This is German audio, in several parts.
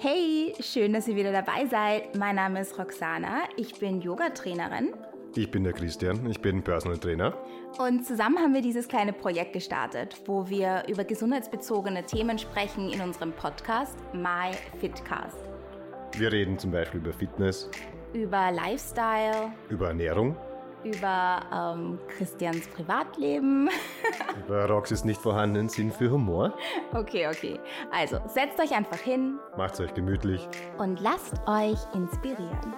Hey, schön, dass ihr wieder dabei seid. Mein Name ist Roxana, ich bin Yoga-Trainerin. Ich bin der Christian, ich bin Personal Trainer. Und zusammen haben wir dieses kleine Projekt gestartet, wo wir über gesundheitsbezogene Themen sprechen in unserem Podcast My Fitcast. Wir reden zum Beispiel über Fitness, Über Lifestyle, über Ernährung, über ähm, Christians Privatleben. über Roxys nicht vorhandenen Sinn für Humor. Okay, okay. Also setzt euch einfach hin Macht's euch gemütlich. und lasst euch inspirieren.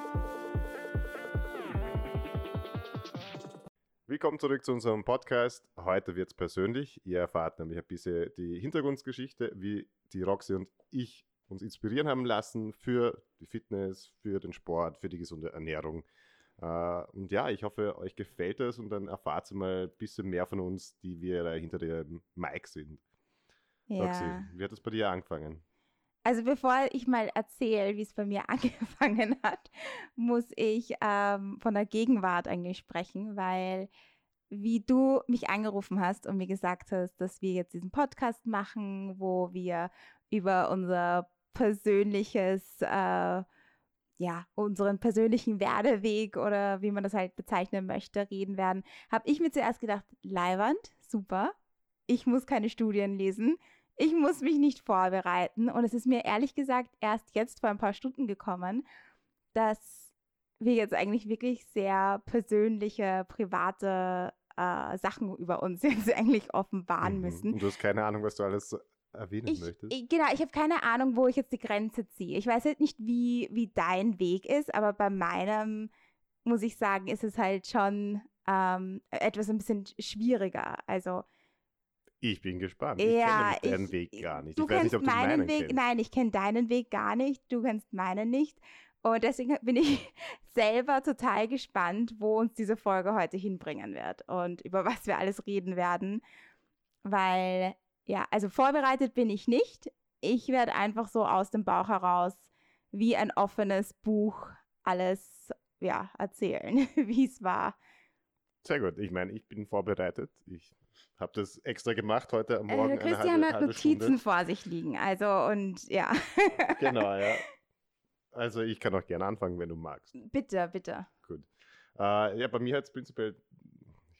Willkommen zurück zu unserem Podcast. Heute wird's persönlich. Ihr erfahrt nämlich ein bisschen die Hintergrundgeschichte, wie die Roxy und ich uns inspirieren haben lassen für die Fitness, für den Sport, für die gesunde Ernährung. Äh, Und ja, ich hoffe, euch gefällt es und dann erfahrt ihr mal ein bisschen mehr von uns, die wir da hinter dem Mic sind. Roxy, wie hat es bei dir angefangen? Also bevor ich mal erzähle, wie es bei mir angefangen hat, muss ich ähm, von der Gegenwart eigentlich sprechen, weil wie du mich angerufen hast und mir gesagt hast, dass wir jetzt diesen Podcast machen, wo wir über unser persönliches, äh, ja, unseren persönlichen Werdeweg oder wie man das halt bezeichnen möchte, reden werden, habe ich mir zuerst gedacht, Leiwand, super, ich muss keine Studien lesen, ich muss mich nicht vorbereiten. Und es ist mir ehrlich gesagt erst jetzt vor ein paar Stunden gekommen, dass wir jetzt eigentlich wirklich sehr persönliche, private äh, Sachen über uns jetzt eigentlich offenbaren Mhm. müssen. Du hast keine Ahnung, was du alles erwähnen Ich, möchtest. ich, genau, ich habe keine Ahnung, wo ich jetzt die Grenze ziehe. Ich weiß halt nicht, wie, wie dein Weg ist, aber bei meinem, muss ich sagen, ist es halt schon ähm, etwas ein bisschen schwieriger. Also Ich bin gespannt. Ja, ich kenne deinen ich- Weg gar nicht. Du ich weiß nicht, kennst ob du meinen meinen Weg. kennst. Nein, ich kenne deinen Weg gar nicht. Du kennst meinen nicht. Und deswegen bin ich selber total gespannt, wo uns diese Folge heute hinbringen wird und über was wir alles reden werden. Weil, ja, also vorbereitet bin ich nicht. Ich werde einfach so aus dem Bauch heraus wie ein offenes Buch alles ja, erzählen, wie es war. Sehr gut. Ich meine, ich bin vorbereitet. Ich habe das extra gemacht heute am Morgen. Äh, eine Christian halbe, hat Notizen Stunde. vor sich liegen. Also, und ja, Genau, ja. Also ich kann auch gerne anfangen, wenn du magst. bitte, bitte. Gut. Äh, ja, bei mir hat es prinzipiell,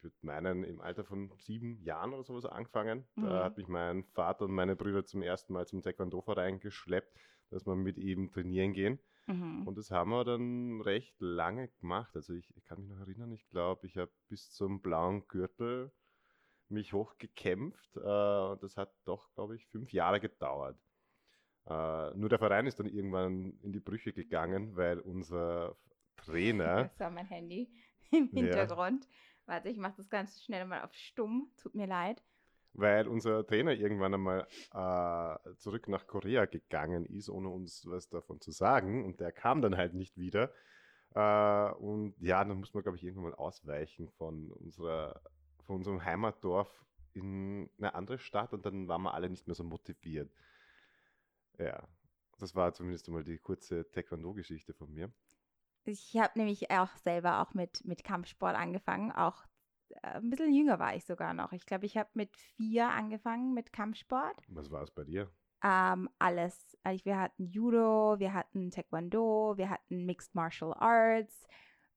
ich würde meinen, im Alter von sieben Jahren oder sowas angefangen. Mhm. Da hat mich mein Vater und meine Brüder zum ersten Mal zum Taekwondo-Verein geschleppt, dass wir mit ihm trainieren gehen. Mhm. Und das haben wir dann recht lange gemacht. Also ich, ich kann mich noch erinnern, ich glaube, ich habe bis zum blauen Gürtel mich hochgekämpft. Äh, und das hat doch, glaube ich, fünf Jahre gedauert. Äh, nur der Verein ist dann irgendwann in die Brüche gegangen, weil unser Trainer, Das war mein Handy im Ja. Warte, ich mache das ganz schnell mal auf stumm. Tut mir leid. weil unser Trainer irgendwann einmal äh, zurück nach Korea gegangen ist, ohne uns was davon zu sagen. Und der kam dann halt nicht wieder. Äh, und ja, dann muss man, glaube ich, irgendwann mal ausweichen von unserer, von unserem Heimatdorf in eine andere Stadt und dann waren wir alle nicht mehr so motiviert. Ja, das war zumindest einmal die kurze Taekwondo-Geschichte von mir. Ich habe nämlich auch selber auch mit, mit Kampfsport angefangen. Auch äh, ein bisschen jünger war ich sogar noch. Ich glaube, ich habe mit vier angefangen mit Kampfsport. Was war es bei dir? Ähm, alles. Also wir hatten Judo, wir hatten Taekwondo, wir hatten Mixed Martial Arts.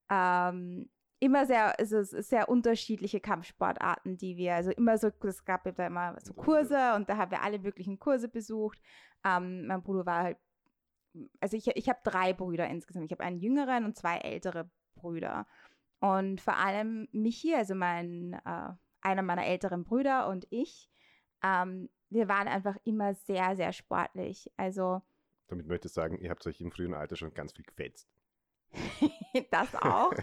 Ähm, immer sehr, also sehr unterschiedliche Kampfsportarten, die wir, also immer so, es gab da immer so Kurse und da haben wir alle möglichen Kurse besucht. Ähm, mein Bruder war halt, also ich, ich habe drei Brüder insgesamt. Ich habe einen jüngeren und zwei ältere Brüder. Und vor allem Michi, also mein, äh, einer meiner älteren Brüder und ich, ähm, wir waren einfach immer sehr, sehr sportlich. Also Damit möchte ich sagen, ihr habt euch im frühen Alter schon ganz viel gefetzt. das auch,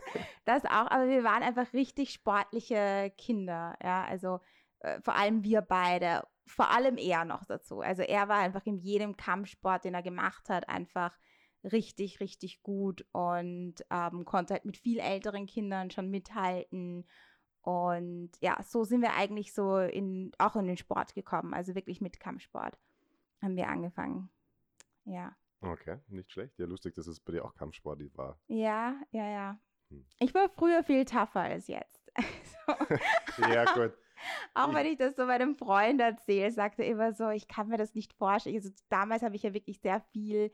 das auch, aber wir waren einfach richtig sportliche Kinder, ja, also äh, vor allem wir beide, vor allem er noch dazu. Also er war einfach in jedem Kampfsport, den er gemacht hat, einfach richtig, richtig gut und ähm, konnte halt mit viel älteren Kindern schon mithalten. Und ja, so sind wir eigentlich so in, auch in den Sport gekommen, also wirklich mit Kampfsport haben wir angefangen. Ja. Okay, nicht schlecht. Ja, lustig, dass es bei dir auch Kampfsport war. Ja, ja, ja. Hm. Ich war früher viel tougher als jetzt. Also, ja, gut. Auch wenn ich das so meinem Freund erzähle, sagt er immer so, ich kann mir das nicht vorstellen. Also damals habe ich ja wirklich sehr viel,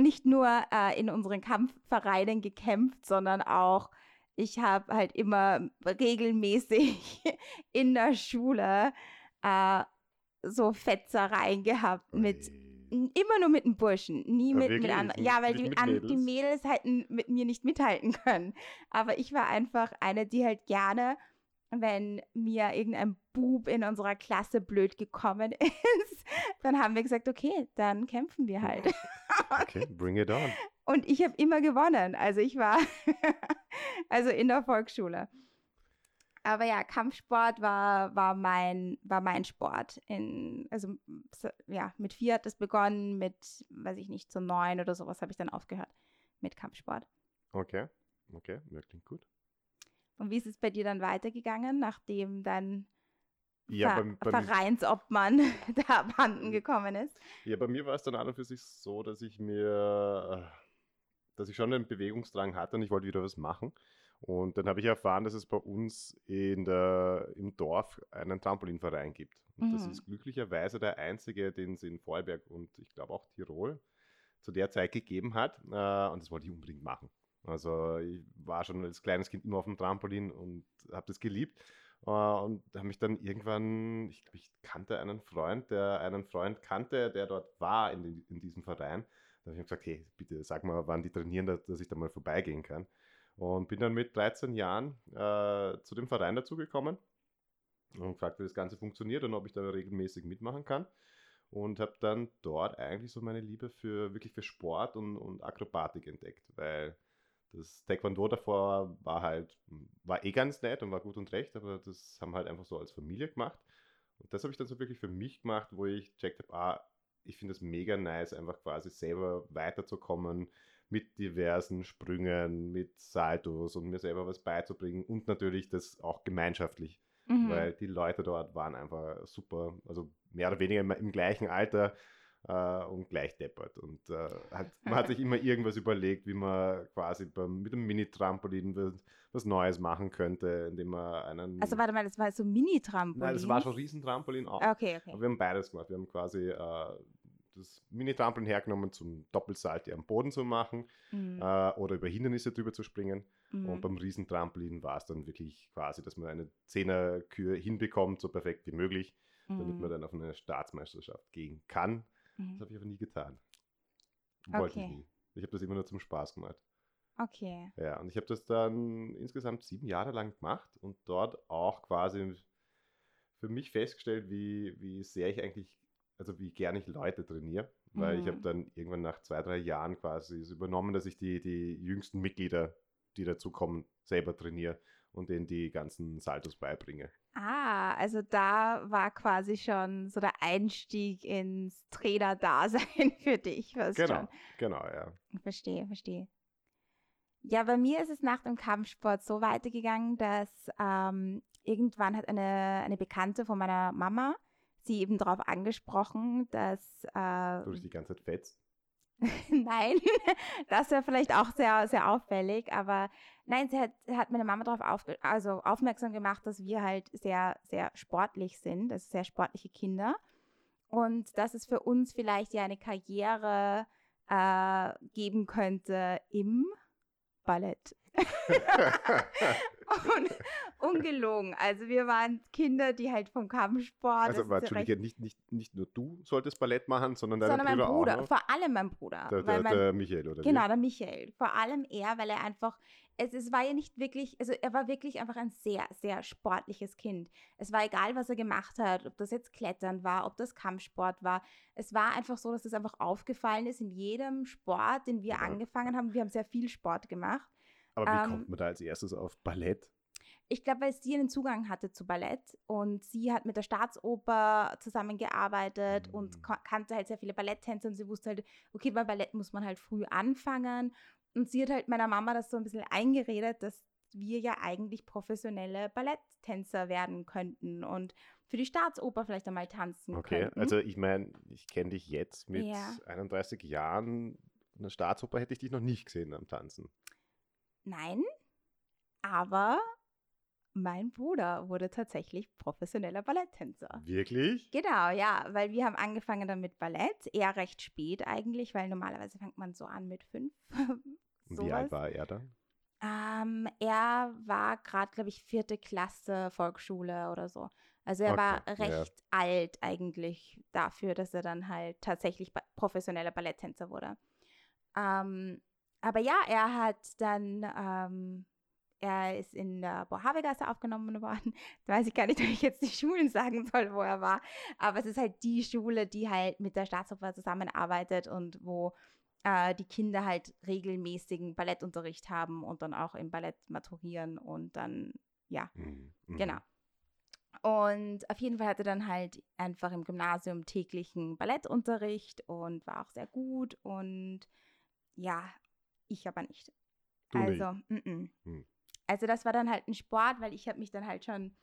nicht nur äh, in unseren Kampfvereinen gekämpft, sondern auch, ich habe halt immer regelmäßig in der Schule äh, so Fetzereien gehabt mit immer nur mit dem Burschen, nie Ja, mit, mit wirklich? anderen. Ja, weil die, mit an, die Mädels? Mädels halt mit mir nicht mithalten können. Aber ich war einfach eine, die halt gerne, wenn mir irgendein Bub in unserer Klasse blöd gekommen ist, dann haben wir gesagt, okay, dann kämpfen wir halt. Okay, bring it on. Und ich habe immer gewonnen. Also ich war also in der Volksschule. Aber ja, Kampfsport war, war, mein, war mein Sport. In, also so- ja, mit vier hat es begonnen, mit, weiß ich nicht, so neun oder sowas habe ich dann aufgehört mit Kampfsport. Okay, okay, klingt gut. Und wie ist es bei dir dann weitergegangen, nachdem dein Ja, Ver beim, beim, Vereinsobmann da abhanden gekommen ist? Ja, bei mir war es dann an und für sich so, dass ich mir, äh, dass ich schon einen Bewegungsdrang hatte und ich wollte wieder was machen. Und dann habe ich erfahren, dass es bei uns in der, im Dorf einen Trampolinverein gibt. Und das Mhm. ist glücklicherweise der einzige, den es in Vorarlberg und ich glaube auch Tirol zu der Zeit gegeben hat. Äh, und das wollte ich unbedingt machen. Also ich war schon als kleines Kind immer auf dem Trampolin und habe das geliebt. Äh, und habe mich dann irgendwann, ich ich kannte einen Freund, der einen Freund kannte, der dort war in, den, in diesem Verein. Da habe ich gesagt, hey, bitte sag mal, wann die trainieren, dass, dass ich da mal vorbeigehen kann. Und bin dann mit 13 Jahren äh, zu dem Verein dazugekommen und gefragt, wie das Ganze funktioniert und ob ich da regelmäßig mitmachen kann. Und habe dann dort eigentlich so meine Liebe für wirklich für Sport und, und Akrobatik entdeckt, weil das Taekwondo davor war halt, war eh ganz nett und war gut und recht, aber das haben halt einfach so als Familie gemacht. Und das habe ich dann so wirklich für mich gemacht, wo ich checkt habe, ah, ich finde es mega nice, einfach quasi selber weiterzukommen mit diversen Sprüngen, mit Saltos und mir selber was beizubringen und natürlich das auch gemeinschaftlich, Mhm. weil die Leute dort waren einfach super, also mehr oder weniger im, im gleichen Alter äh, und gleich deppert. Und äh, hat, man hat sich immer irgendwas überlegt, wie man quasi beim, mit dem Mini-Trampolin was, was Neues machen könnte, indem man einen... Also warte mal, das war so Mini-Trampolin. Nein, das war schon Riesentrampolin auch. Okay, okay. Aber wir haben beides gemacht. Wir haben quasi äh, das Mini-Trampolin hergenommen, zum Doppelsalti am Boden zu machen Mhm. äh, oder über Hindernisse drüber zu springen. Mhm. Und beim Riesentrampolin war es dann wirklich quasi, dass man eine Zehnerkür hinbekommt, so perfekt wie möglich, damit Mhm. man dann auf eine Staatsmeisterschaft gehen kann. Das Mhm. habe ich aber nie getan. Wollte ich Okay. nie. Ich habe das immer nur zum Spaß gemacht. Okay. Ja, und ich habe das dann insgesamt sieben Jahre lang gemacht und dort auch quasi für mich festgestellt, wie, wie sehr ich eigentlich, also wie gern ich Leute trainiere. Weil ich habe Mhm. dann irgendwann nach zwei, drei Jahren quasi es übernommen, dass ich die, die jüngsten Mitglieder, die dazu kommen, selber trainiere und denen die ganzen Saltos beibringe. Ah, also da war quasi schon so der Einstieg ins Trainer-Dasein für dich. Genau, Schon. genau, ja. Verstehe, verstehe. Ja, bei mir ist es nach dem Kampfsport so weitergegangen, dass ähm, irgendwann hat eine, eine Bekannte von meiner Mama sie eben darauf angesprochen, dass äh, Du dich die ganze Zeit fetzt. Nein, das wäre vielleicht auch sehr, sehr auffällig, aber nein, sie hat, hat meine Mama darauf auf, also aufmerksam gemacht, dass wir halt sehr, sehr sportlich sind, also sehr sportliche Kinder und dass es für uns vielleicht ja eine Karriere äh, geben könnte im Ballett. Und, ungelogen. Also wir waren Kinder, die halt vom Kampfsport. also, aber, recht- Entschuldige, nicht, nicht, nicht nur du solltest Ballett machen, sondern deine sondern mein Brüder Bruder, auch. vor allem mein Bruder. Der, weil der, mein, der Michael, oder Genau, der Michael. Vor allem er, weil er einfach, es, es war ja nicht wirklich, also er war wirklich einfach ein sehr, sehr sportliches Kind. Es war egal, was er gemacht hat, ob das jetzt Klettern war, ob das Kampfsport war. Es war einfach so, dass es einfach aufgefallen ist in jedem Sport, den wir Ja. angefangen haben. Wir haben sehr viel Sport gemacht. Aber wie ähm, kommt man da als erstes auf Ballett? Ich glaube, weil sie einen Zugang hatte zu Ballett und sie hat mit der Staatsoper zusammengearbeitet und Mhm. ko- kannte halt sehr viele Balletttänze und sie wusste halt, okay, bei Ballett muss man halt früh anfangen. Und sie hat halt meiner Mama das so ein bisschen eingeredet, dass wir ja eigentlich professionelle Balletttänzer werden könnten und für die Staatsoper vielleicht einmal tanzen Okay, könnten. also ich meine, ich kenne dich jetzt mit Ja. 31 Jahren. Eine Staatsoper hätte ich dich noch nicht gesehen am Tanzen. Nein, aber mein Bruder wurde tatsächlich professioneller Balletttänzer. Wirklich? Genau, ja, weil wir haben angefangen dann mit Ballett, eher recht spät eigentlich, weil normalerweise fängt man so an mit fünf. Und Wie alt war er dann? Ähm, er war gerade, glaube ich, vierte Klasse Volksschule oder so. Also er Okay, war ja. recht alt eigentlich dafür, dass er dann halt tatsächlich professioneller Balletttänzer wurde. Ähm, aber ja, er hat dann, ähm, er ist in der Bohavegasse aufgenommen worden. Da weiß ich gar nicht, ob ich jetzt die Schulen sagen soll, wo er war. Aber es ist halt die Schule, die halt mit der Staatsoper zusammenarbeitet und wo äh, die Kinder halt regelmäßigen Ballettunterricht haben und dann auch im Ballett maturieren und dann, ja, Mhm. mhm. Genau. Und auf jeden Fall hatte dann halt einfach im Gymnasium täglichen Ballettunterricht und war auch sehr gut. Und ja, ich aber nicht. Du nicht. also, mm -mm. Hm. also das war dann halt ein Sport, weil ich habe mich dann halt schon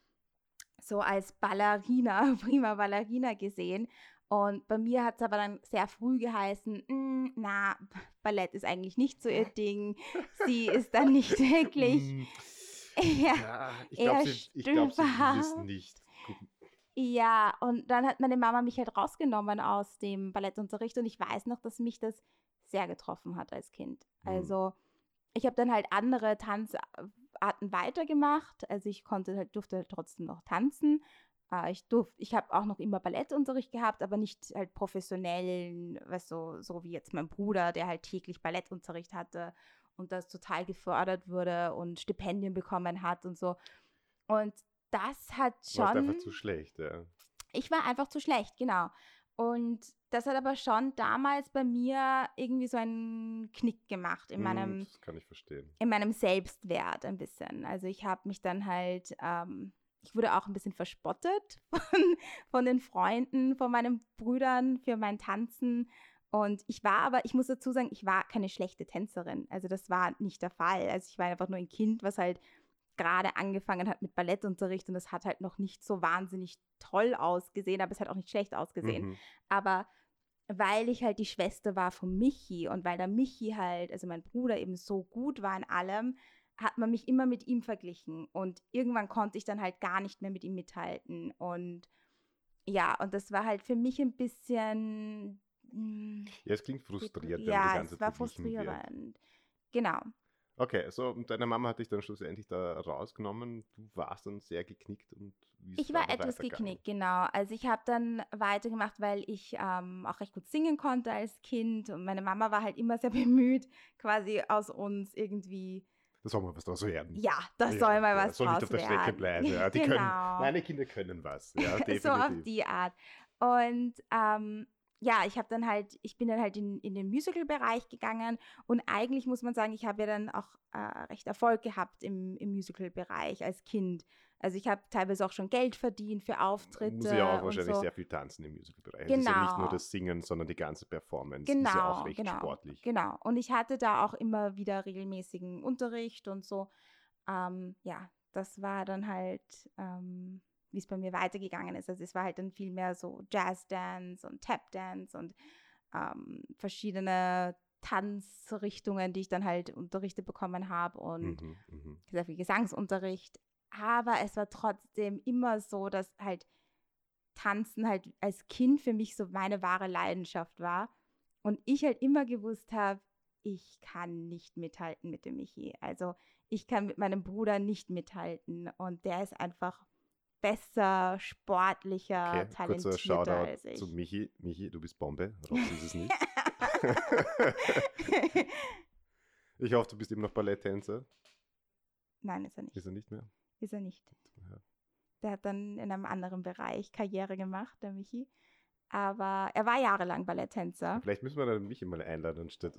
so als Ballerina, prima Ballerina gesehen. Und bei mir hat es aber dann sehr früh geheißen, "Mm, na, Ballett ist eigentlich nicht so ihr Ding. Sie ist dann nicht wirklich. Mm, ja. Ja, ich eher glaube, sie, glaub, sie nicht. Ja, und dann hat meine Mama mich halt rausgenommen aus dem Ballettunterricht und ich weiß noch, dass mich das sehr getroffen hat als Kind. Mhm. Also ich habe dann halt andere Tanzarten weitergemacht. Also ich konnte halt, durfte halt trotzdem noch tanzen. Äh, Ich durfte, ich habe auch noch immer Ballettunterricht gehabt, aber nicht halt professionell, weißt du, so wie jetzt mein Bruder, der halt täglich Ballettunterricht hatte und das total gefördert wurde und Stipendien bekommen hat und so. Und das hat du warst schon einfach zu schlecht, ja. ich war einfach zu schlecht, genau. Und das hat aber schon damals bei mir irgendwie so einen Knick gemacht in Mm, meinem, Das kann ich verstehen. in meinem Selbstwert ein bisschen. Also ich habe mich dann halt, ähm, ich wurde auch ein bisschen verspottet von, von den Freunden, von meinen Brüdern für mein Tanzen. Und ich war aber, ich muss dazu sagen, ich war keine schlechte Tänzerin. Also das war nicht der Fall. Also ich war einfach nur ein Kind, was halt gerade angefangen hat mit Ballettunterricht und es hat halt noch nicht so wahnsinnig toll ausgesehen, aber es hat auch nicht schlecht ausgesehen. Mhm. Aber weil ich halt die Schwester war von Michi und weil der Michi halt, also mein Bruder eben so gut war in allem, hat man mich immer mit ihm verglichen. Und irgendwann konnte ich dann halt gar nicht mehr mit ihm mithalten. Und ja, und das war halt für mich ein bisschen. mm, Ja, es klingt die ja, es war wird. frustrierend. Genau. Okay, so und deine Mama hat dich dann schlussendlich da rausgenommen. Du warst dann sehr geknickt und wie Ich war etwas geknickt, genau. Also ich habe dann weitergemacht, weil ich ähm, auch recht gut singen konnte als Kind und meine Mama war halt immer sehr bemüht, quasi aus uns irgendwie, Da soll mal was draus werden. ja, das Ja, soll mal ja, was soll nicht draus auf der werden. Strecke bleiben. Ja, die genau. können, meine Kinder können was. Ja, definitiv. so auf die Art. Und ähm, ja, ich habe dann halt, ich bin dann halt in, in den Musical-Bereich gegangen und eigentlich muss man sagen, ich habe ja dann auch äh, recht Erfolg gehabt im, im Musical-Bereich als Kind. Also ich habe teilweise auch schon Geld verdient für Auftritte Muss ja auch wahrscheinlich so. sehr viel tanzen im Musicalbereich. Es ist ja nicht nur Genau. das Singen, sondern die ganze Performance ist ja Genau, auch recht genau, sportlich. genau. Und ich hatte da auch immer wieder regelmäßigen Unterricht und so. Ähm, ja, das war dann halt, ähm, wie es bei mir weitergegangen ist. Also es war halt dann viel mehr so Jazz-Dance und Tap-Dance und ähm, verschiedene Tanzrichtungen, die ich dann halt unterrichtet bekommen habe und Mhm, mhm. sehr viel Gesangsunterricht. Aber es war trotzdem immer so, dass halt Tanzen halt als Kind für mich so meine wahre Leidenschaft war. Und ich halt immer gewusst habe, ich kann nicht mithalten mit dem Michi. Also ich kann mit meinem Bruder nicht mithalten. Und der ist einfach besser, sportlicher, Okay, kurzer talentierter Shoutout als ich. zu Michi. Michi, du bist Bombe. Rox ist es nicht. ich hoffe, du bist immer noch Balletttänzer. Nein, ist er nicht. Ist er nicht mehr? Ist er nicht. Ja. Der hat dann in einem anderen Bereich Karriere gemacht, der Michi. Aber er war jahrelang Balletttänzer. Vielleicht müssen wir dann Michi mal einladen, anstatt.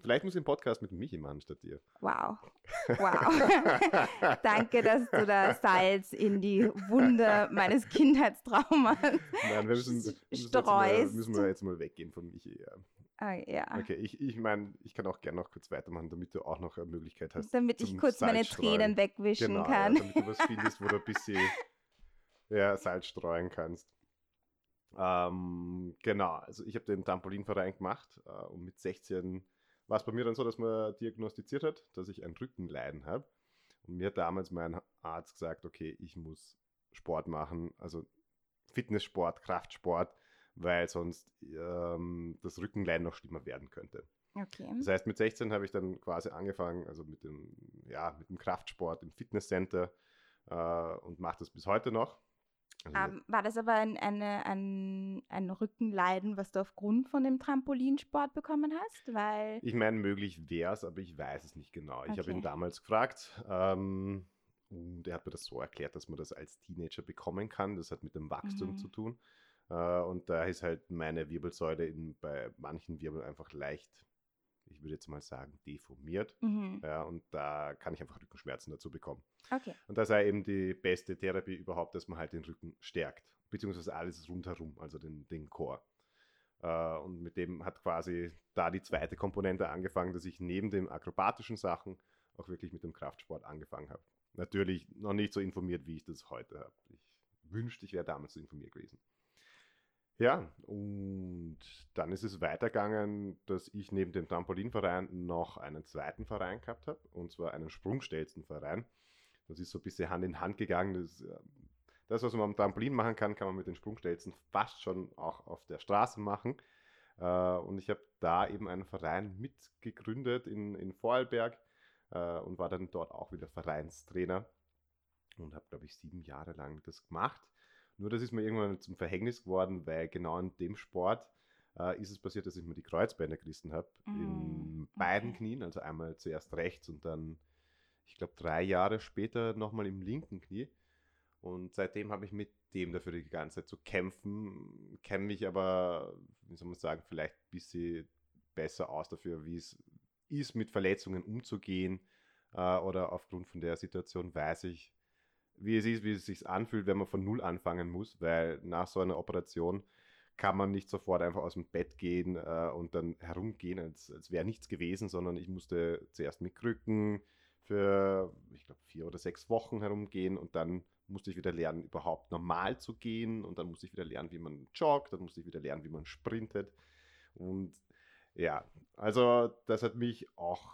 Vielleicht muss ich einen Podcast mit Michi machen, statt dir. Wow. Wow. Danke, dass du da Salz in die Wunde meines Kindheitstraumas Nein, wir müssen, müssen, jetzt mal, streust. müssen wir jetzt mal weggehen von Michi. Ja. Ah, ja. Okay, ich, ich meine, ich kann auch gerne noch kurz weitermachen, damit du auch noch eine Möglichkeit hast. Damit ich kurz meine Salzstreuen. Tränen wegwischen Genau, kann. Ja, damit du was findest, wo du ein bisschen ja, Salz streuen kannst. Ähm, genau, also ich habe den Trampolinverein gemacht äh, und mit 16 war es bei mir dann so, dass man diagnostiziert hat, dass ich ein Rückenleiden habe. Und mir hat damals mein Arzt gesagt, okay, ich muss Sport machen, also Fitnesssport, Kraftsport, weil sonst ähm, das Rückenleiden noch schlimmer werden könnte. Okay. Das heißt, mit 16 habe ich dann quasi angefangen, also mit dem, ja, mit dem Kraftsport im Fitnesscenter äh, und mache das bis heute noch. Also Ähm, war das aber ein, eine, ein, ein Rückenleiden, was du aufgrund von dem Trampolinsport bekommen hast? Weil, ich meine, möglich wäre es, aber ich weiß es nicht genau. Ich habe Okay. ihn damals gefragt ähm, und er hat mir das so erklärt, dass man das als Teenager bekommen kann. Das hat mit dem Wachstum Mhm. zu tun. Äh, und da ist halt meine Wirbelsäule in, bei manchen Wirbeln einfach leicht, ich würde jetzt mal sagen, deformiert. mhm. Ja, und da kann ich einfach Rückenschmerzen dazu bekommen. okay. Und das sei eben die beste Therapie überhaupt, dass man halt den Rücken stärkt, beziehungsweise alles rundherum, also den, den Chor. Äh, und mit dem hat quasi da die zweite Komponente angefangen, dass ich neben den akrobatischen Sachen auch wirklich mit dem Kraftsport angefangen habe. Natürlich noch nicht so informiert, wie ich das heute habe. Ich wünschte, ich wäre damals so informiert gewesen. Ja, und dann ist es weitergegangen, dass ich neben dem Trampolinverein noch einen zweiten Verein gehabt habe, und zwar einen Sprungstelzenverein. Das ist so ein bisschen Hand in Hand gegangen. Das, äh, das, was man am Trampolin machen kann, kann man mit den Sprungstelzen fast schon auch auf der Straße machen. Äh, Und ich habe da eben einen Verein mitgegründet in, in Vorarlberg äh, und war dann dort auch wieder Vereinstrainer und habe, glaube ich, sieben Jahre lang das gemacht. Nur das ist mir irgendwann zum Verhängnis geworden, weil genau in dem Sport äh, ist es passiert, dass ich mir die Kreuzbänder gerissen habe. in Mm, beiden okay. Knien, also einmal zuerst rechts und dann, ich glaube, drei Jahre später nochmal im linken Knie. Und seitdem habe ich mit dem dafür die ganze Zeit zu kämpfen, kenne mich aber, wie soll man sagen, vielleicht ein bisschen besser aus dafür, wie es ist, mit Verletzungen umzugehen. Äh, oder aufgrund von der Situation weiß ich, wie es ist, wie es sich anfühlt, wenn man von Null anfangen muss, weil nach so einer Operation kann man nicht sofort einfach aus dem Bett gehen äh, und dann herumgehen, als, als wäre nichts gewesen, sondern ich musste zuerst mit Krücken für, ich glaube, vier oder sechs Wochen herumgehen und dann musste ich wieder lernen, überhaupt normal zu gehen und dann musste ich wieder lernen, wie man joggt, dann musste ich wieder lernen, wie man sprintet. Und ja, also das hat mich auch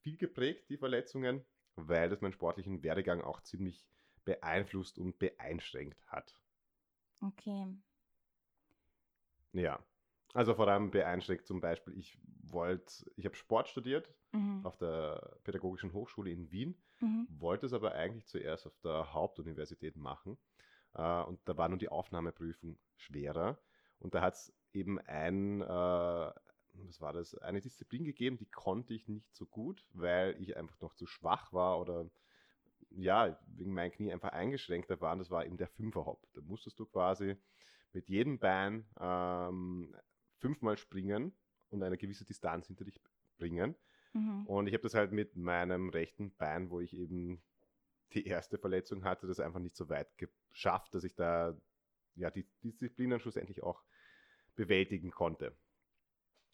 viel geprägt, die Verletzungen, weil das meinen sportlichen Werdegang auch ziemlich beeinflusst und beeinschränkt hat. Okay. Ja, also vor allem beeinschränkt zum Beispiel, ich wollte, ich habe Sport studiert Mhm. auf der Pädagogischen Hochschule in Wien, Mhm. wollte es aber eigentlich zuerst auf der Hauptuniversität machen. Äh, und da war nun die Aufnahmeprüfung schwerer. Und da hat es eben ein, äh, was war das, eine Disziplin gegeben, die konnte ich nicht so gut, weil ich einfach noch zu schwach war oder ja, wegen meinen Knie einfach eingeschränkter waren. Das war eben der Fünferhop. Da musstest du quasi mit jedem Bein ähm, fünfmal springen und eine gewisse Distanz hinter dich bringen. Mhm. Und ich habe das halt mit meinem rechten Bein, wo ich eben die erste Verletzung hatte, das einfach nicht so weit geschafft, dass ich da ja die Disziplinen schlussendlich auch bewältigen konnte.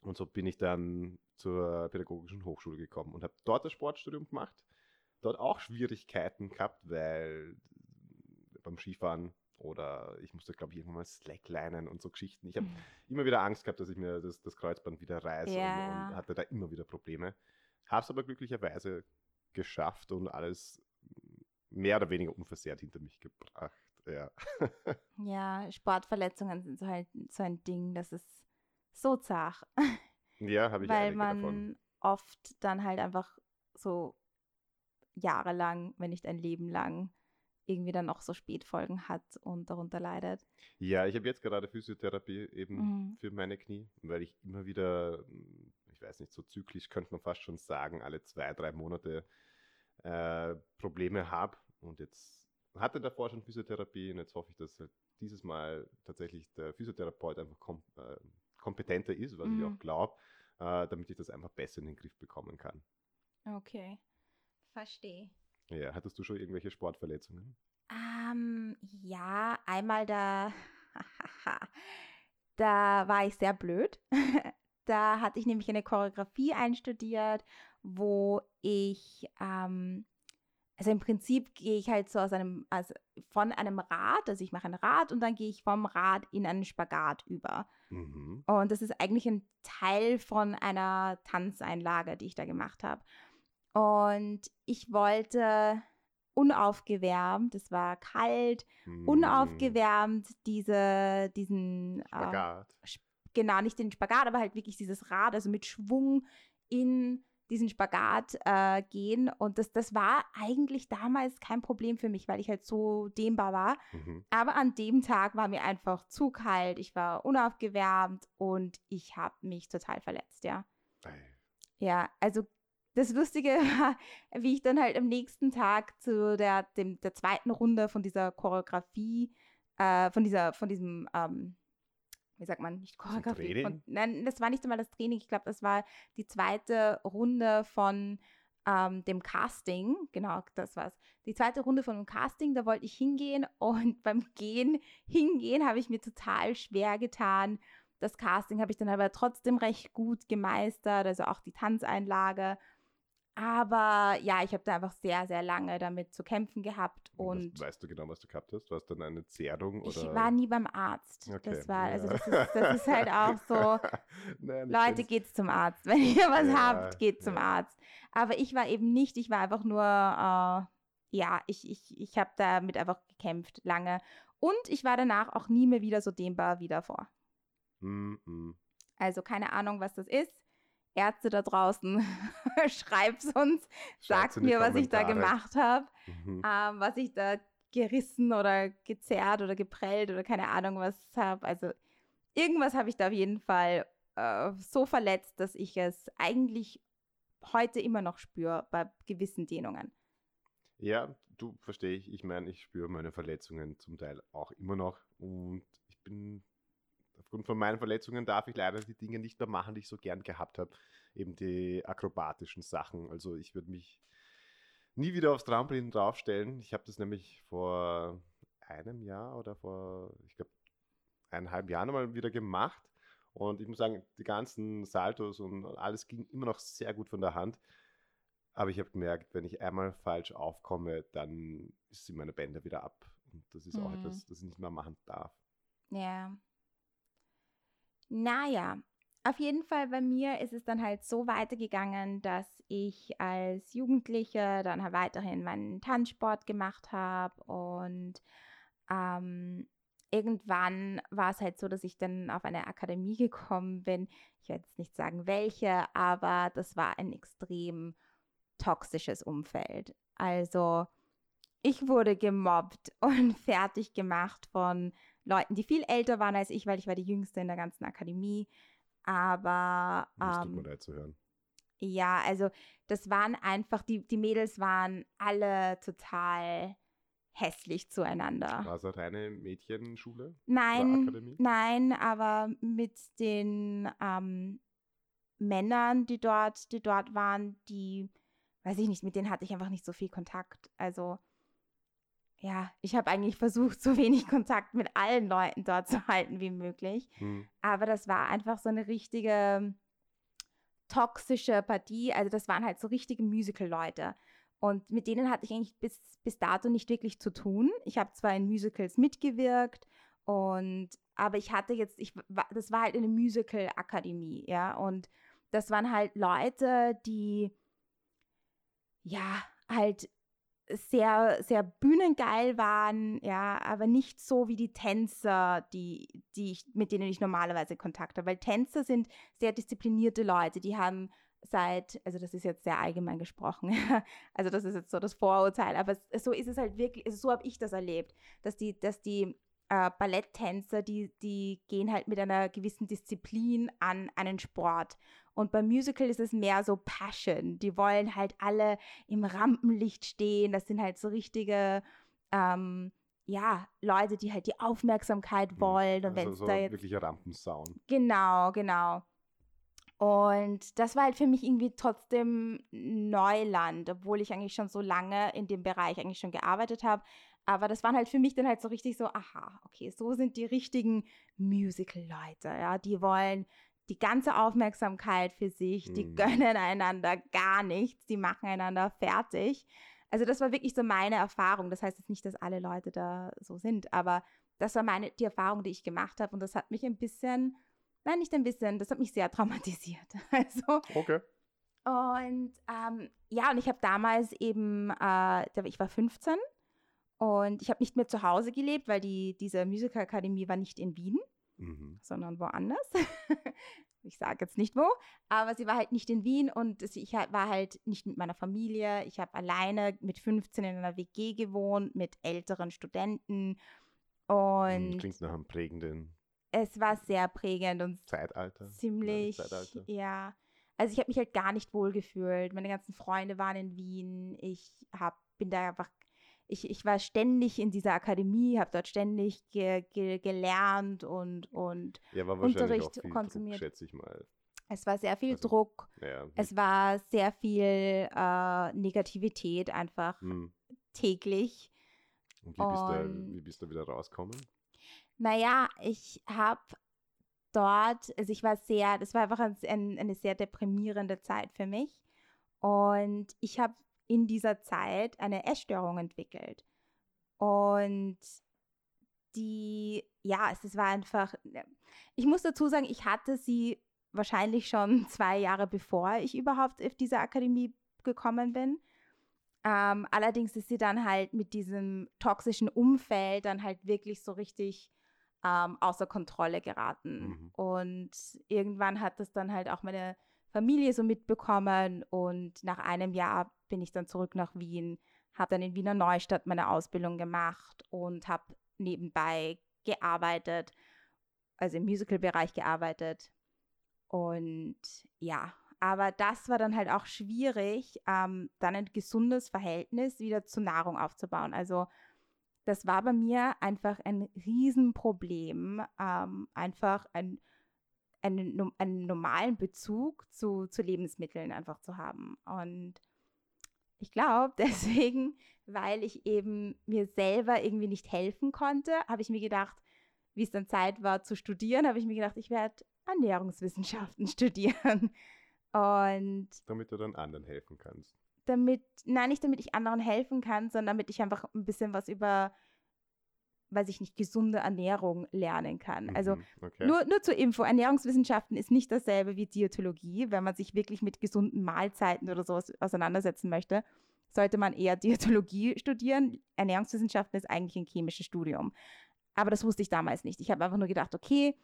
Und so bin ich dann zur Pädagogischen Hochschule gekommen und habe dort das Sportstudium gemacht. Dort auch Schwierigkeiten gehabt, weil beim Skifahren oder ich musste, glaube ich, irgendwann mal Slacklinen und so Geschichten. Ich habe immer wieder Angst gehabt, dass ich mir das, das Kreuzband wieder reiße Ja. und, und hatte da immer wieder Probleme. Habe es aber glücklicherweise geschafft und alles mehr oder weniger unversehrt hinter mich gebracht. Ja. Ja, Sportverletzungen sind so halt so ein Ding, das ist so zart, Ja, habe ich weil man davon. oft dann halt einfach so jahrelang, wenn nicht ein Leben lang, irgendwie dann auch so Spätfolgen hat und darunter leidet. Ja, ich habe jetzt gerade Physiotherapie eben Mhm. für meine Knie, weil ich immer wieder, mm, ich weiß nicht, so zyklisch könnte man fast schon sagen, alle zwei, drei Monate äh, Probleme habe. Und jetzt hatte davor schon Physiotherapie und jetzt hoffe ich, dass halt dieses Mal tatsächlich der Physiotherapeut einfach kom äh, kompetenter ist, was ich Mhm. auch glaube, äh, damit ich das einfach besser in den Griff bekommen kann. Okay, verstehe. Ja, hattest du schon irgendwelche Sportverletzungen? Ähm, ja, einmal da, da war ich sehr blöd. Da hatte ich nämlich eine Choreografie einstudiert, wo ich, ähm, also im Prinzip gehe ich halt so aus einem, also von einem Rad, also ich mache ein Rad und dann gehe ich vom Rad in einen Spagat über. Mhm. Und das ist eigentlich ein Teil von einer Tanzeinlage, die ich da gemacht habe. Und ich wollte, unaufgewärmt, es war kalt, Hm, unaufgewärmt, diese, diesen, äh, Spagat. genau, nicht den Spagat, aber halt wirklich dieses Rad, also mit Schwung in diesen Spagat äh, gehen. Und das, das war eigentlich damals kein Problem für mich, weil ich halt so dehnbar war. Mhm. Aber an dem Tag war mir einfach zu kalt, ich war unaufgewärmt und ich habe mich total verletzt, ja. Ei. Ja, also das Lustige war, wie ich dann halt am nächsten Tag zu der, dem, der zweiten Runde von dieser Choreografie, äh, von dieser, von diesem, ähm, wie sagt man, nicht Choreografie. Von, nein, das war nicht einmal das Training, ich glaube, das war die zweite Runde von ähm, dem Casting. Genau, das war's. Die zweite Runde von dem Casting, da wollte ich hingehen und beim Gehen, hingehen, habe ich mir total schwer getan. Das Casting habe ich dann aber trotzdem recht gut gemeistert, also auch die Tanzeinlage. Aber ja, ich habe da einfach sehr, sehr lange damit zu kämpfen gehabt und was, weißt du genau, was du gehabt hast? War es dann eine Zerrung? Oder? ich war nie beim Arzt. Okay, Das war, also das ist, das ist halt auch so, Nein, Leute, kenn's. geht's zum Arzt. Wenn ihr was Ja, habt, geht zum ja. Arzt. Aber ich war eben nicht, ich war einfach nur, äh, ja, ich, ich, ich habe damit einfach gekämpft lange. Und ich war danach auch nie mehr wieder so dehnbar wie davor. Mm, mm. Also keine Ahnung, was das ist. Ärzte da draußen, schreibt's uns, sagt mir, was ich da gemacht habe, Mhm. ähm, was ich da gerissen oder gezerrt oder geprellt oder keine Ahnung was habe. Also irgendwas habe ich da auf jeden Fall äh, so verletzt, dass ich es eigentlich heute immer noch spüre bei gewissen Dehnungen. Ja, du verstehe ich. Ich meine, ich spüre meine Verletzungen zum Teil auch immer noch und ich bin aufgrund von meinen Verletzungen darf ich leider die Dinge nicht mehr machen, die ich so gern gehabt habe. Eben die akrobatischen Sachen. Also ich würde mich nie wieder aufs Trampolin draufstellen. Ich habe das nämlich vor einem Jahr oder vor, ich glaube, eineinhalb Jahren mal wieder gemacht. Und ich muss sagen, die ganzen Saltos und alles ging immer noch sehr gut von der Hand. Aber ich habe gemerkt, wenn ich einmal falsch aufkomme, dann sind meine Bänder wieder ab. Und das ist auch Mhm. etwas, das ich nicht mehr machen darf. Ja. Naja, auf jeden Fall bei mir ist es dann halt so weitergegangen, dass ich als Jugendliche dann halt weiterhin meinen Tanzsport gemacht habe und ähm, irgendwann war es halt so, dass ich dann auf eine Akademie gekommen bin. Ich werde jetzt nicht sagen welche, aber das war ein extrem toxisches Umfeld. Also ich wurde gemobbt und fertig gemacht von Leuten, die viel älter waren als ich, weil ich war die Jüngste in der ganzen Akademie. Aber Das tut mir ähm, leid zu hören. ja, also das waren einfach, die, die Mädels waren alle total hässlich zueinander. War es eine reine Mädchenschule? Nein, nein, aber mit den ähm, Männern, die dort, die dort waren, die, weiß ich nicht, mit denen hatte ich einfach nicht so viel Kontakt. Also ja, ich habe eigentlich versucht, so wenig Kontakt mit allen Leuten dort zu halten wie möglich. Hm. Aber das war einfach so eine richtige toxische Partie. Also das waren halt so richtige Musical-Leute. Und mit denen hatte ich eigentlich bis, bis dato nicht wirklich zu tun. Ich habe zwar in Musicals mitgewirkt und aber ich hatte jetzt, ich das war halt eine Musical-Akademie, ja. Und das waren halt Leute, die ja halt sehr, sehr bühnengeil waren, ja, aber nicht so wie die Tänzer, die, die ich, mit denen ich normalerweise Kontakt habe. Weil Tänzer sind sehr disziplinierte Leute, die haben seit, also das ist jetzt sehr allgemein gesprochen, also das ist jetzt so das Vorurteil, aber so ist es halt wirklich, also so habe ich das erlebt, dass die, dass die äh, Balletttänzer, die, die gehen halt mit einer gewissen Disziplin an einen Sport. Und beim Musical ist es mehr so Passion. Die wollen halt alle im Rampenlicht stehen. Das sind halt so richtige, ähm, ja, Leute, die halt die Aufmerksamkeit wollen. Und wenn also es so da jetzt wirklicher Rampensaun. Genau, genau. Und das war halt für mich irgendwie trotzdem Neuland, obwohl ich eigentlich schon so lange in dem Bereich eigentlich schon gearbeitet habe. Aber das waren halt für mich dann halt so richtig so, aha, okay, so sind die richtigen Musical-Leute, ja, die wollen die ganze Aufmerksamkeit für sich, die Mhm. gönnen einander gar nichts, die machen einander fertig. Also das war wirklich so meine Erfahrung. Das heißt jetzt nicht, dass alle Leute da so sind, aber das war meine, die Erfahrung, die ich gemacht habe und das hat mich ein bisschen, nein, nicht ein bisschen, das hat mich sehr traumatisiert. Also Okay. Und ähm, ja, und ich habe damals eben, äh, ich war 15 und ich habe nicht mehr zu Hause gelebt, weil die, diese Musicalakademie war nicht in Wien, Mhm. sondern woanders. ich sage jetzt nicht wo, aber sie war halt nicht in Wien und ich war halt nicht mit meiner Familie. Ich habe alleine mit 15 in einer WG gewohnt mit älteren Studenten Mhm, und Klingt nach einem prägenden es war sehr prägend und Zeitalter. ziemlich, Zeitalter. ja. Also ich habe mich halt gar nicht wohl gefühlt. Meine ganzen Freunde waren in Wien. Ich hab, bin da einfach, ich, ich war ständig in dieser Akademie, habe dort ständig ge, ge, gelernt und, und Ja, Unterricht konsumiert. Druck, schätze ich mal. es war sehr viel Also, Druck. Ja, Es war sehr viel äh, Negativität einfach hm. täglich. Und wie bist, du, Und- wie bist du wieder rausgekommen? Naja, ich habe dort, also ich war sehr, das war einfach ein, ein, eine sehr deprimierende Zeit für mich. Und ich habe in dieser Zeit eine Essstörung entwickelt. Und die, ja, es, es war einfach, ich muss dazu sagen, ich hatte sie wahrscheinlich schon zwei Jahre bevor ich überhaupt auf diese Akademie gekommen bin. Ähm, allerdings ist sie dann halt mit diesem toxischen Umfeld dann halt wirklich so richtig ähm, außer Kontrolle geraten. Mhm. Und irgendwann hat das dann halt auch meine Familie so mitbekommen und nach einem Jahr bin ich dann zurück nach Wien, habe dann in Wiener Neustadt meine Ausbildung gemacht und habe nebenbei gearbeitet, also im Musical-Bereich gearbeitet. Und ja, aber das war dann halt auch schwierig, ähm, dann ein gesundes Verhältnis wieder zur Nahrung aufzubauen. Also das war bei mir einfach ein Riesenproblem, ähm, einfach ein, einen, einen normalen Bezug zu, zu Lebensmitteln einfach zu haben. Und ich glaube, deswegen, weil ich eben mir selber irgendwie nicht helfen konnte, habe ich mir gedacht, wie es dann Zeit war zu studieren, habe ich mir gedacht, ich werde Ernährungswissenschaften studieren. Und Damit du dann anderen helfen kannst. Damit, nein, nicht damit ich anderen helfen kann, sondern damit ich einfach ein bisschen was über, weiß ich nicht, gesunde Ernährung lernen kann. Also Mhm, okay. nur, nur zur Info, Ernährungswissenschaften ist nicht dasselbe wie Diätologie. Wenn man sich wirklich mit gesunden Mahlzeiten oder sowas auseinandersetzen möchte, sollte man eher Diätologie studieren. Ernährungswissenschaften ist eigentlich ein chemisches Studium. Aber das wusste ich damals nicht. Ich habe einfach nur gedacht, okay,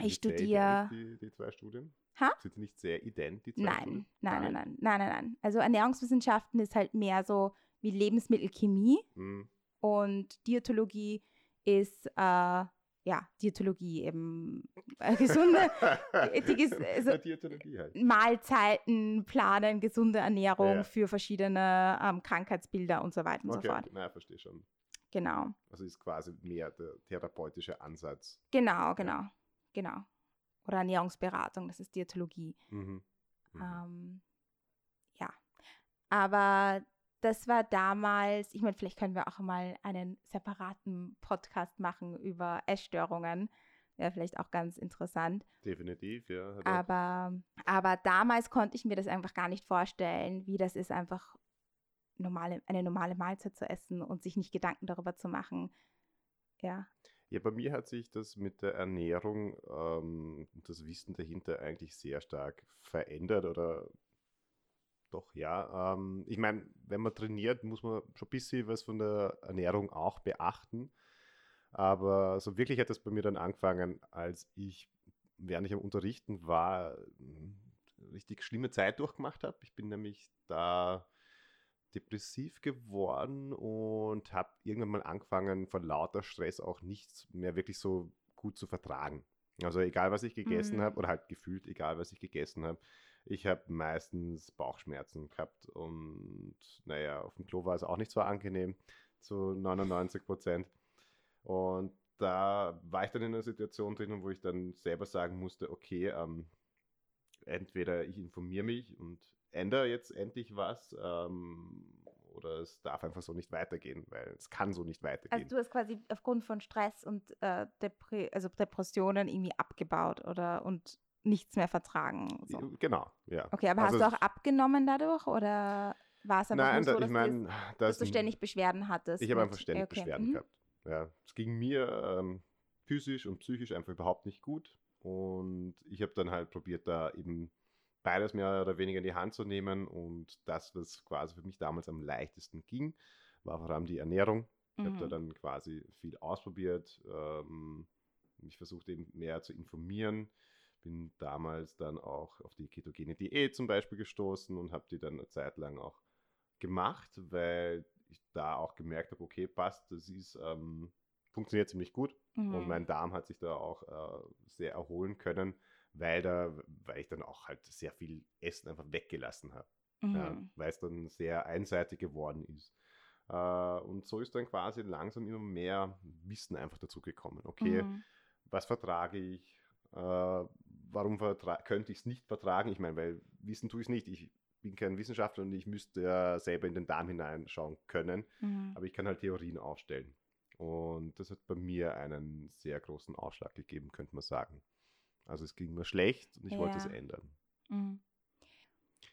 ich studiere- Die, die zwei Studien? Ha? Sind die nicht sehr ident, die zwei Nein, nein, nein, nein, nein, nein, nein. Also Ernährungswissenschaften ist halt mehr so wie Lebensmittelchemie Hm. und Diätologie ist, äh, ja, Diätologie eben äh, gesunde die also- Ja, Diätologie halt. Mahlzeiten planen, gesunde Ernährung Ja. für verschiedene ähm, Krankheitsbilder und so weiter und Okay, so fort. okay. Na, verstehe schon. Genau, Also ist quasi mehr der therapeutische Ansatz. genau, genau, genau. Oder Ernährungsberatung, das ist Diätologie. Mhm. Mhm. Ähm, ja, aber das war damals, ich meine, vielleicht können wir auch mal einen separaten Podcast machen über Essstörungen. Wäre vielleicht auch ganz interessant. Definitiv, ja. Aber, aber damals konnte ich mir das einfach gar nicht vorstellen, wie das ist, einfach normale, eine normale Mahlzeit zu essen und sich nicht Gedanken darüber zu machen. Ja. Ja, bei mir hat sich das mit der Ernährung ähm, und das Wissen dahinter eigentlich sehr stark verändert oder doch, ja. Ähm, ich meine, wenn man trainiert, muss man schon ein bisschen was von der Ernährung auch beachten. Aber so wirklich hat das bei mir dann angefangen, als ich, während ich am Unterrichten war, richtig schlimme Zeit durchgemacht habe. Ich bin nämlich da depressiv geworden und habe irgendwann mal angefangen, von lauter Stress auch nichts mehr wirklich so gut zu vertragen. Also egal, was ich gegessen Mhm. habe, oder halt gefühlt egal, was ich gegessen habe, ich habe meistens Bauchschmerzen gehabt und naja, auf dem Klo war es auch nicht so angenehm, zu 99 Prozent. Und da war ich dann in einer Situation drin, wo ich dann selber sagen musste, okay, ähm, entweder ich informiere mich und ändere jetzt endlich was ähm, oder es darf einfach so nicht weitergehen, weil es kann so nicht weitergehen. Also du hast quasi aufgrund von Stress und äh, Depre also Depressionen irgendwie abgebaut oder und nichts mehr vertragen. So. Genau, ja. Okay, aber Also hast du auch abgenommen dadurch oder war es einfach Nein, so, da, dass, ich jetzt- meine, dass du ständig Beschwerden hattest? Ich habe einfach ständig okay, Beschwerden mhm. gehabt. Ja, es ging mir ähm, physisch und psychisch einfach überhaupt nicht gut. Und ich habe dann halt probiert, da eben beides mehr oder weniger in die Hand zu nehmen. Und das, was quasi für mich damals am leichtesten ging, war vor allem die Ernährung. Ich habe da Mhm. dann quasi viel ausprobiert, ähm, mich versucht eben mehr zu informieren. Bin damals dann auch auf die ketogene Diät zum Beispiel gestoßen und habe die dann eine Zeit lang auch gemacht, weil ich da auch gemerkt habe, okay, passt, das ist, ähm, funktioniert ziemlich gut. Und Mhm. mein Darm hat sich da auch äh, sehr erholen können, weil, da, weil ich dann auch halt sehr viel Essen einfach weggelassen habe Mhm. weil es dann sehr einseitig geworden ist. Äh, und so ist dann quasi langsam immer mehr Wissen einfach dazu gekommen. Okay, Mhm. was vertrage ich? Äh, warum vertra könnte ich es nicht vertragen? Ich meine, weil Wissen tue ich es nicht. Ich bin kein Wissenschaftler und ich müsste ja selber in den Darm hineinschauen können. Mhm. Aber ich kann halt Theorien aufstellen. Und das hat bei mir einen sehr großen Ausschlag gegeben, könnte man sagen. Also es ging mir schlecht und ich wollte es Ja. ändern. Mhm.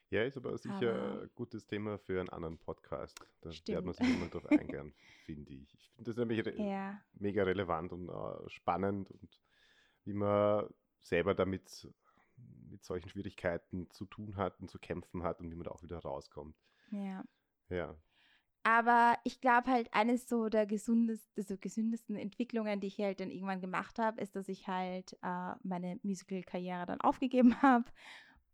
Ja, ist aber sicher Aber- ein gutes Thema für einen anderen Podcast. Da wird man Stimmt. sich immer drauf eingehen, finde ich. Ich finde das nämlich re Ja. mega relevant und äh, spannend und wie man selber damit mit solchen Schwierigkeiten zu tun hat und zu kämpfen hat und wie man da auch wieder rauskommt. Ja. Ja. Aber ich glaube halt, eines so der gesündesten, so gesündesten Entwicklungen, die ich halt dann irgendwann gemacht habe, ist, dass ich halt äh, meine Musical-Karriere dann aufgegeben habe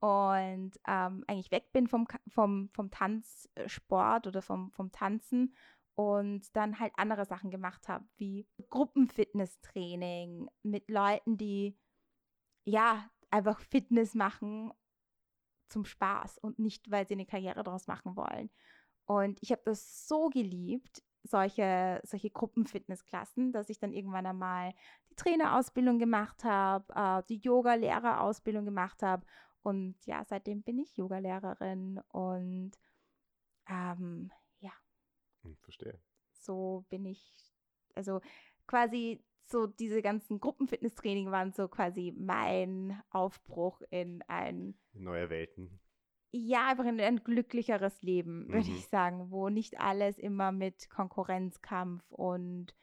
und ähm, eigentlich weg bin vom, vom, vom Tanzsport oder vom, vom Tanzen und dann halt andere Sachen gemacht habe, wie Gruppenfitnesstraining mit Leuten, die ja einfach Fitness machen zum Spaß und nicht, weil sie eine Karriere daraus machen wollen. Und ich habe das so geliebt, solche, solche Gruppenfitnessklassen, dass ich dann irgendwann einmal die Trainerausbildung gemacht habe, äh, die Yoga-Lehrerausbildung gemacht habe. Und ja, seitdem bin ich Yogalehrerin und ähm, ja, Hm, verstehe. so bin ich, also quasi so diese ganzen Gruppenfitnesstraining waren so quasi mein Aufbruch in ein Neue Welten. Ja, einfach in ein glücklicheres Leben, würde Mhm. ich sagen, wo nicht alles immer mit Konkurrenzkampf und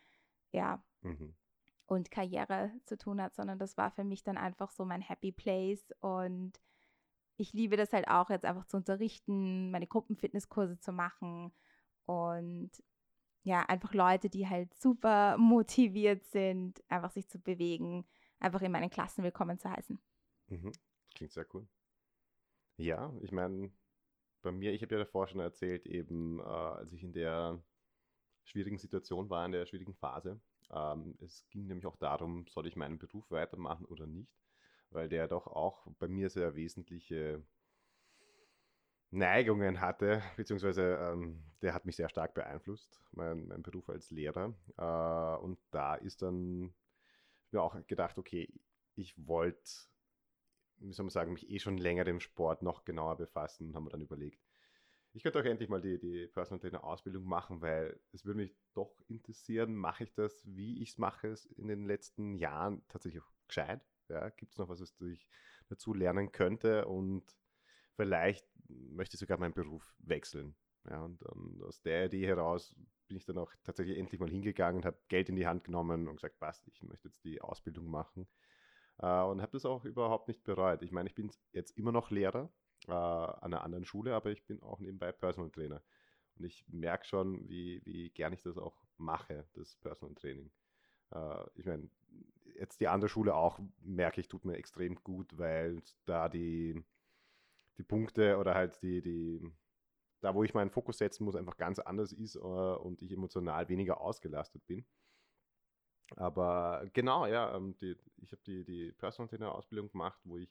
ja, Mhm. und Karriere zu tun hat, sondern das war für mich dann einfach so mein Happy Place und ich liebe das halt auch jetzt einfach zu unterrichten, meine Gruppenfitnesskurse zu machen und ja, einfach Leute, die halt super motiviert sind, einfach sich zu bewegen, einfach in meinen Klassen willkommen zu heißen. Mhm. Klingt sehr cool. Ja, ich meine, bei mir, ich habe ja davor schon erzählt, eben äh, als ich in der schwierigen Situation war, in der schwierigen Phase. Ähm, es ging nämlich auch darum, soll ich meinen Beruf weitermachen oder nicht, weil der doch auch bei mir sehr wesentliche Neigungen hatte, beziehungsweise ähm, der hat mich sehr stark beeinflusst, mein, mein Beruf als Lehrer. Äh, und da ist dann mir auch gedacht, okay, ich wollte, wie soll man sagen, mich eh schon länger dem Sport noch genauer befassen und haben wir dann überlegt, ich könnte auch endlich mal die, die Personal Trainer Ausbildung machen, weil es würde mich doch interessieren, mache ich das, wie ich es mache, in den letzten Jahren tatsächlich auch gescheit? Ja, Gibt es noch was, was ich dazu lernen könnte und vielleicht möchte ich sogar meinen Beruf wechseln. Ja, und, und aus der Idee heraus bin ich dann auch tatsächlich endlich mal hingegangen, habe Geld in die Hand genommen und gesagt, passt, ich möchte jetzt die Ausbildung machen. Äh, und habe das auch überhaupt nicht bereut. Ich meine, ich bin jetzt immer noch Lehrer äh, an einer anderen Schule, aber ich bin auch nebenbei Personal Trainer. Und ich merke schon, wie, wie gern ich das auch mache, das Personal Training. Äh, ich meine, jetzt die andere Schule auch, merke ich, tut mir extrem gut, weil da die, die Punkte oder halt die, die, da wo ich meinen Fokus setzen muss, einfach ganz anders ist äh, und ich emotional weniger ausgelastet bin. Aber genau, ja, ähm, die, ich habe die, die Personal Trainer Ausbildung gemacht, wo ich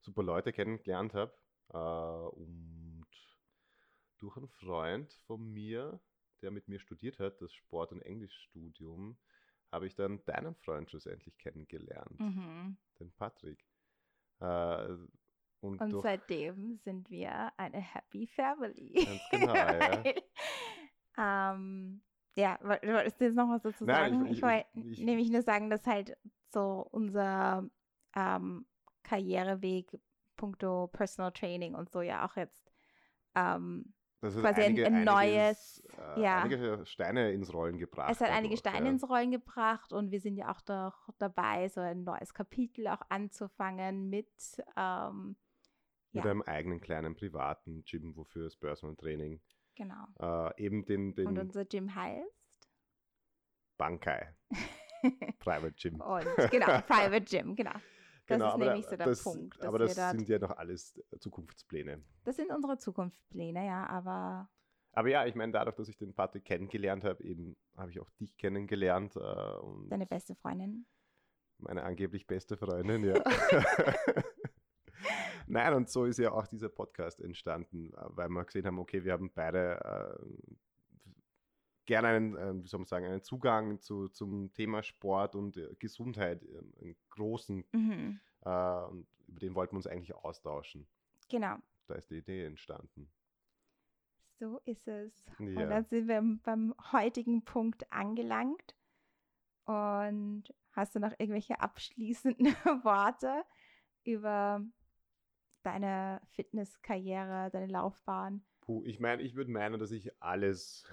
super Leute kennengelernt habe. Äh, und durch einen Freund von mir, der mit mir studiert hat, das Sport- und Englischstudium, habe ich dann deinen Freund schlussendlich kennengelernt, Mhm. den Patrick. Äh, und Und seitdem sind wir eine Happy Family. Ganz genau, ja. Ähm, ja, woll- wolltest du jetzt noch was dazu Nein, sagen? ich- Ich, ich- wollte ich- nämlich nur sagen, dass halt so unser ähm, Karriereweg puncto Personal Training und so ja auch jetzt ähm, quasi ein- einige, ein neues- einiges, äh, ja. einige Steine ins Rollen gebracht. es hat einige dadurch, Steine ja. ins Rollen gebracht und wir sind ja auch doch dabei, so ein neues Kapitel auch anzufangen mit ähm, mit Ja. einem eigenen kleinen privaten Gym, wofür das Personal Training Genau. äh, eben den, Und den unser Gym heißt? Bankai Private Gym. Und genau, Private Gym, genau. Das Genau, ist nämlich so der das, Punkt. Aber das sind ja noch alles Zukunftspläne. das sind unsere Zukunftspläne, ja, aber Aber ja, ich meine, dadurch, dass ich den Patrick kennengelernt habe, eben habe ich auch dich kennengelernt äh, und deine beste Freundin. meine angeblich beste Freundin, ja. Nein, und so ist ja auch dieser Podcast entstanden, äh, weil wir gesehen haben, okay, wir haben beide äh, gerne einen, äh, wie soll man sagen, einen Zugang zu, zum Thema Sport und äh, Gesundheit, äh, einen großen, Mhm. äh, und über den wollten wir uns eigentlich austauschen. Genau, Da ist die Idee entstanden. so ist es. Und Ja. dann sind wir beim heutigen Punkt angelangt. Und hast du noch irgendwelche abschließenden Worte über deine Fitnesskarriere, deine Laufbahn? Puh, ich meine, ich würde meinen, dass ich alles,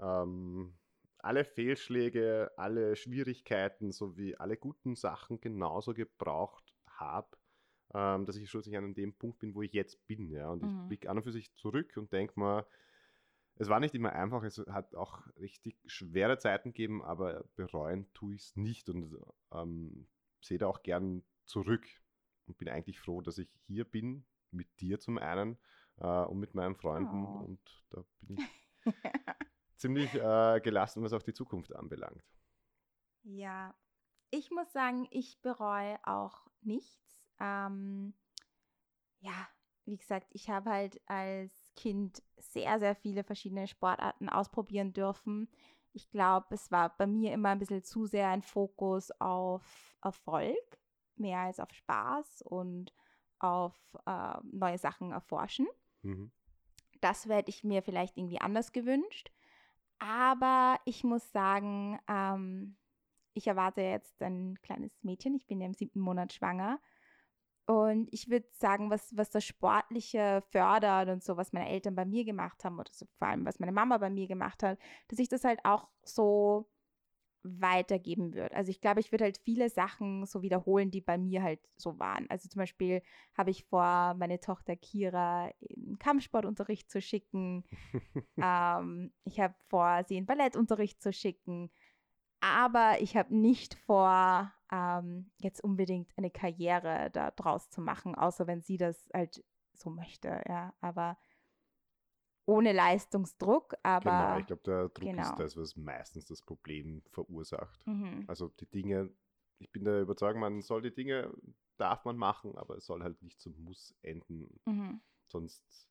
ähm, alle Fehlschläge, alle Schwierigkeiten sowie alle guten Sachen genauso gebraucht habe, ähm, dass ich schlussendlich an dem Punkt bin, wo ich jetzt bin. Ja? Und Mhm. ich blicke an und für sich zurück und denke mal, es war nicht immer einfach, es hat auch richtig schwere Zeiten gegeben, aber bereuen tue ich es nicht und ähm, sehe da auch gern zurück und bin eigentlich froh, dass ich hier bin, mit dir zum einen äh, und mit meinen Freunden Oh. und da bin ich ziemlich äh, gelassen, was auch die Zukunft anbelangt. Ja, ich muss sagen, ich bereue auch nichts. Ähm, ja, wie gesagt, ich habe halt als Kind sehr, sehr viele verschiedene Sportarten ausprobieren dürfen. Ich glaube, es war bei mir immer ein bisschen zu sehr ein Fokus auf Erfolg, mehr als auf Spaß und auf äh, neue Sachen erforschen. Mhm. Das hätte ich mir vielleicht irgendwie anders gewünscht. Aber ich muss sagen, ähm, ich erwarte jetzt ein kleines Mädchen. Ich bin ja im siebten Monat schwanger. Und ich würde sagen, was, was das Sportliche fördert und so, was meine Eltern bei mir gemacht haben, oder so, vor allem was meine Mama bei mir gemacht hat, dass ich das halt auch so weitergeben würde. Also ich glaube, ich würde halt viele Sachen so wiederholen, die bei mir halt so waren. Also zum Beispiel habe ich vor, meine Tochter Kira in Kampfsportunterricht zu schicken. ähm, ich habe vor, sie in Ballettunterricht zu schicken. Aber ich habe nicht vor, ähm, jetzt unbedingt eine Karriere da draus zu machen, außer wenn sie das halt so möchte, ja. Aber ohne Leistungsdruck, aber genau, ich glaube, der Druck genau. ist das, was meistens das Problem verursacht. mhm, Also die Dinge, ich bin der Überzeugung, man soll die Dinge, darf man machen, aber es soll halt nicht zum Muss enden. mhm. Sonst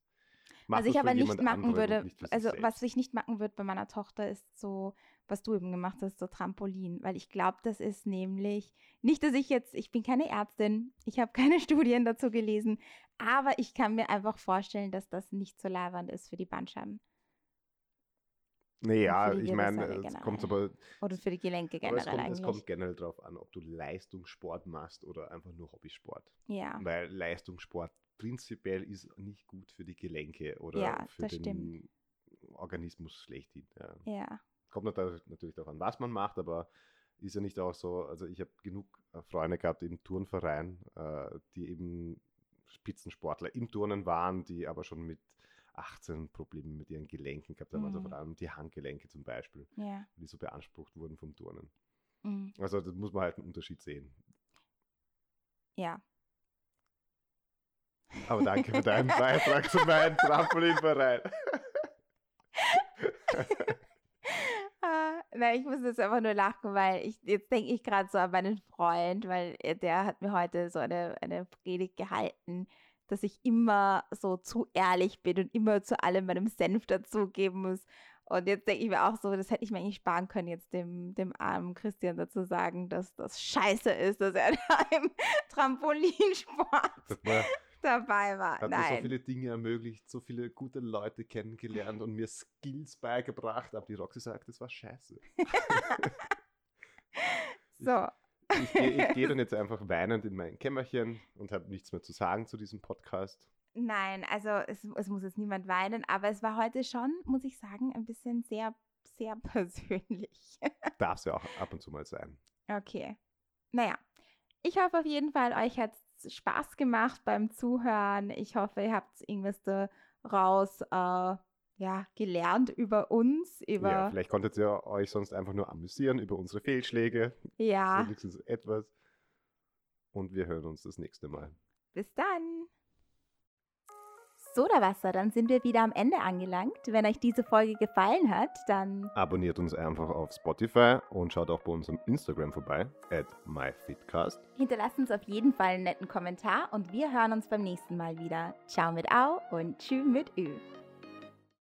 macht Also ich es aber nicht jemand machen würde, nicht also was ich nicht machen würde bei meiner Tochter ist so, was du eben gemacht hast, so Trampolin, weil ich glaube, das ist nämlich, nicht, dass ich jetzt, ich bin keine Ärztin, ich habe keine Studien dazu gelesen, aber ich kann mir einfach vorstellen, dass das nicht so leibernd ist für die Bandscheiben Nee, ja, für die ich meine, es kommt generell. aber, oder für die Gelenke aber es, generell kommt, es eigentlich. kommt generell darauf an, ob du Leistungssport machst oder einfach nur Hobbysport. ja, Weil Leistungssport prinzipiell ist nicht gut für die Gelenke oder Ja, für den stimmt. Organismus schlechthin. Ja. ja, Kommt natürlich darauf an, was man macht, aber ist ja nicht auch so, also ich habe genug äh, Freunde gehabt im Turnverein, äh, die eben Spitzensportler im Turnen waren, die aber schon mit 18 Probleme mit ihren Gelenken gehabt haben, also Mhm. vor allem die Handgelenke zum Beispiel, ja. die so beansprucht wurden vom Turnen. mhm, Also das muss man halt einen Unterschied sehen. Ja, Aber danke für deinen Beitrag zu meinem Trampolinverein. Ah, Nein, ich muss jetzt einfach nur lachen, weil ich jetzt denke ich gerade so an meinen Freund, weil er- der hat mir heute so eine, eine Predigt gehalten, dass ich immer so zu ehrlich bin und immer zu allem meinem Senf dazugeben muss. Und jetzt denke ich mir auch so, das hätte ich mir eigentlich sparen können, jetzt dem, dem armen Christian dazu sagen, dass das scheiße ist, dass er da im Trampolinsport dabei war. hat mir so Nein. viele Dinge ermöglicht, so viele gute Leute kennengelernt und mir Skills beigebracht. Aber die Roxy sagt, das war scheiße. So, Ich gehe ich geh dann jetzt einfach weinend in mein Kämmerchen und habe nichts mehr zu sagen zu diesem Podcast. Nein, also es, es muss jetzt niemand weinen, aber es war heute schon, muss ich sagen, ein bisschen sehr, sehr persönlich. Darf es ja auch ab und zu mal sein. okay. Naja, ich hoffe auf jeden Fall, euch hat es Spaß gemacht beim Zuhören. Ich hoffe, ihr habt irgendwas daraus äh, ja, gelernt über uns. Über Ja, vielleicht konntet ihr euch sonst einfach nur amüsieren über unsere Fehlschläge. ja, Wenigstens etwas. Und wir hören uns das nächste Mal. bis dann. Sodawasser, dann sind wir wieder am Ende angelangt. Wenn euch diese Folge gefallen hat, dann Abonniert uns einfach auf Spotify und schaut auch bei unserem Instagram vorbei, at myfitcast. hinterlasst uns auf jeden Fall einen netten Kommentar und wir hören uns beim nächsten Mal wieder. Ciao mit Au und Tschü mit Ü.